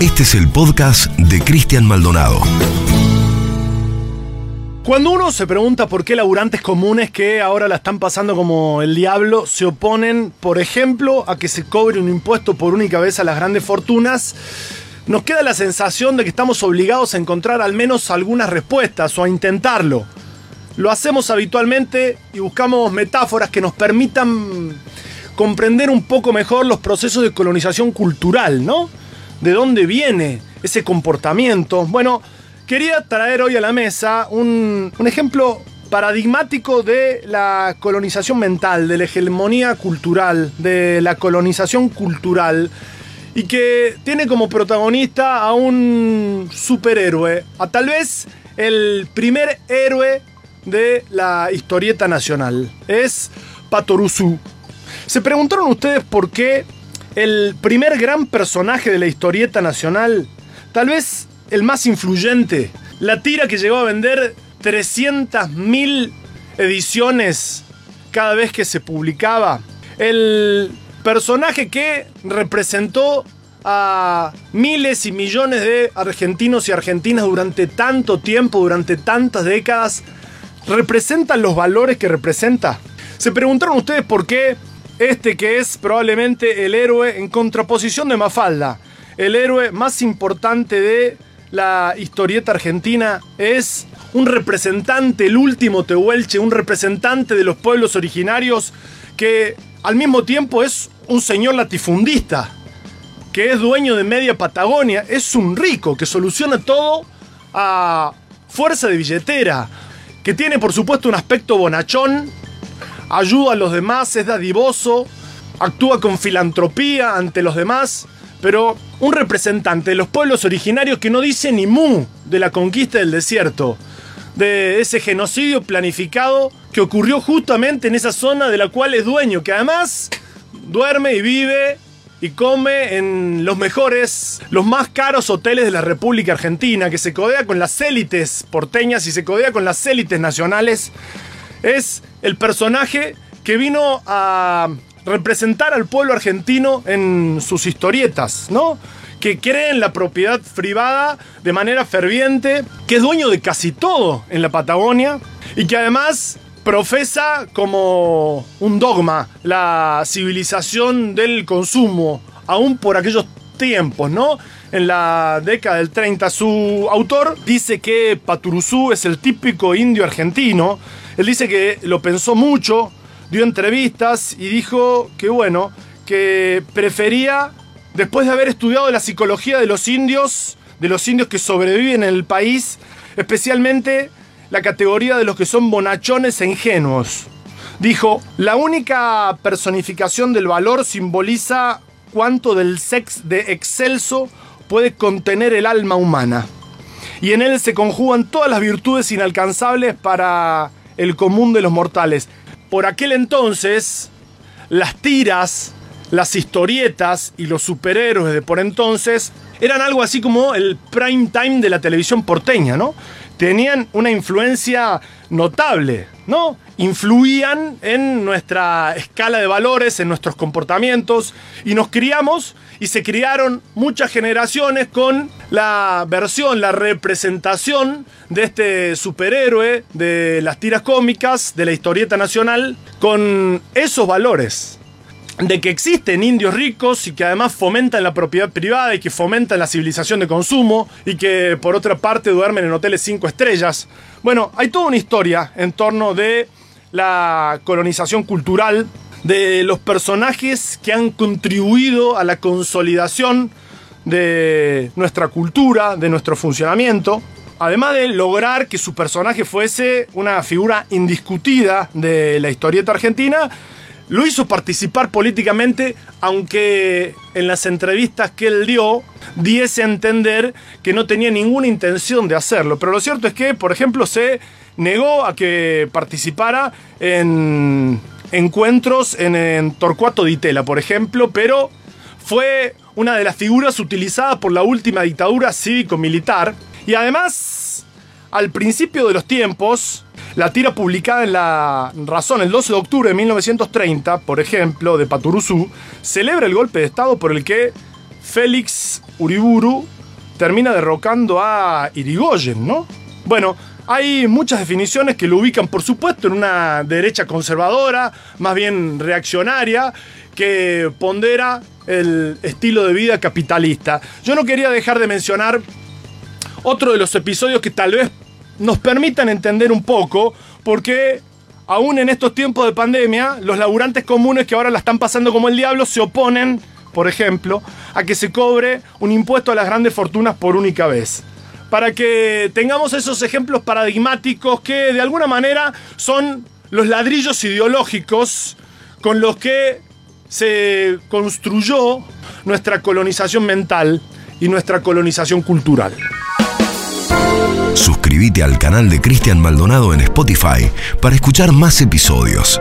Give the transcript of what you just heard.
Este es el podcast de Cristian Maldonado. Cuando uno se pregunta por qué laburantes comunes que ahora la están pasando como el diablo se oponen, por ejemplo, a que se cobre un impuesto por única vez a las grandes fortunas, nos queda la sensación de que estamos obligados a encontrar al menos algunas respuestas o a intentarlo. Lo hacemos habitualmente y buscamos metáforas que nos permitan comprender un poco mejor los procesos de colonización cultural, ¿no? ¿De dónde viene ese comportamiento? Bueno, quería traer hoy a la mesa un, un ejemplo paradigmático de la colonización mental, de la hegemonía cultural, de la colonización cultural y que tiene como protagonista a un superhéroe, a tal vez el primer héroe de la historieta nacional. Es Patoruzú. ¿Se preguntaron ustedes por qué el primer gran personaje de la historieta nacional, tal vez el más influyente, la tira que llegó a vender 300.000 ediciones cada vez que se publicaba, el personaje que representó a miles y millones de argentinos y argentinas durante tanto tiempo, durante tantas décadas, representa los valores que representa. Se preguntaron ustedes por qué este que es probablemente el héroe en contraposición de Mafalda, el héroe más importante de la historieta argentina, es un representante, el último Tehuelche, un representante de los pueblos originarios que al mismo tiempo es un señor latifundista, que es dueño de media Patagonia, es un rico que soluciona todo a fuerza de billetera, que tiene por supuesto un aspecto bonachón, ayuda a los demás, es dadivoso, actúa con filantropía ante los demás, pero un representante de los pueblos originarios que no dice ni mu de la conquista del desierto, de ese genocidio planificado que ocurrió justamente en esa zona de la cual es dueño, que además duerme y vive y come en los mejores, los más caros hoteles de la República Argentina, que se codea con las élites porteñas y se codea con las élites nacionales, es el personaje que vino a representar al pueblo argentino en sus historietas, ¿no? Que cree en la propiedad privada de manera ferviente, que es dueño de casi todo en la Patagonia y que además profesa como un dogma la civilización del consumo, aún por aquellos tiempos, ¿no? En la década del 30 su autor dice que Paturuzú es el típico indio argentino. Él dice que lo pensó mucho, dio entrevistas y dijo que bueno, que prefería, después de haber estudiado la psicología de los indios, de los indios que sobreviven en el país, especialmente la categoría de los que son bonachones e ingenuos. Dijo, la única personificación del valor simboliza cuánto del sex de excelso puede contener el alma humana. Y en él se conjugan todas las virtudes inalcanzables para el común de los mortales. Por aquel entonces, las tiras, las historietas y los superhéroes de por entonces eran algo así como el prime time de la televisión porteña, ¿no? Tenían una influencia notable, ¿no? Influían en nuestra escala de valores, en nuestros comportamientos, y nos criamos y se criaron muchas generaciones con la versión, la representación de este superhéroe de las tiras cómicas, de la historieta nacional, con esos valores de que existen indios ricos y que además fomentan la propiedad privada y que fomentan la civilización de consumo y que por otra parte duermen en hoteles cinco estrellas. Bueno, hay toda una historia en torno de la colonización cultural, de los personajes que han contribuido a la consolidación de nuestra cultura, de nuestro funcionamiento. Además de lograr que su personaje fuese una figura indiscutida de la historieta argentina, lo hizo participar políticamente, aunque en las entrevistas que él dio diese a entender que no tenía ninguna intención de hacerlo. Pero lo cierto es que, por ejemplo, se negó a que participara en encuentros en, Torcuato Di Tella, por ejemplo, pero fue una de las figuras utilizadas por la última dictadura cívico-militar. Y además, al principio de los tiempos, la tira publicada en La Razón el 12 de octubre de 1930, por ejemplo, de Paturuzú, celebra el golpe de Estado por el que Félix Uriburu termina derrocando a Irigoyen, ¿no? Bueno, hay muchas definiciones que lo ubican, por supuesto, en una derecha conservadora, más bien reaccionaria, que pondera el estilo de vida capitalista. Yo no quería dejar de mencionar otro de los episodios que tal vez nos permitan entender un poco por qué aún en estos tiempos de pandemia, los laburantes comunes que ahora la están pasando como el diablo se oponen, por ejemplo, a que se cobre un impuesto a las grandes fortunas por única vez. Para que tengamos esos ejemplos paradigmáticos que de alguna manera son los ladrillos ideológicos con los que se construyó nuestra colonización mental y nuestra colonización cultural. Suscríbete al canal de Cristian Maldonado en Spotify para escuchar más episodios.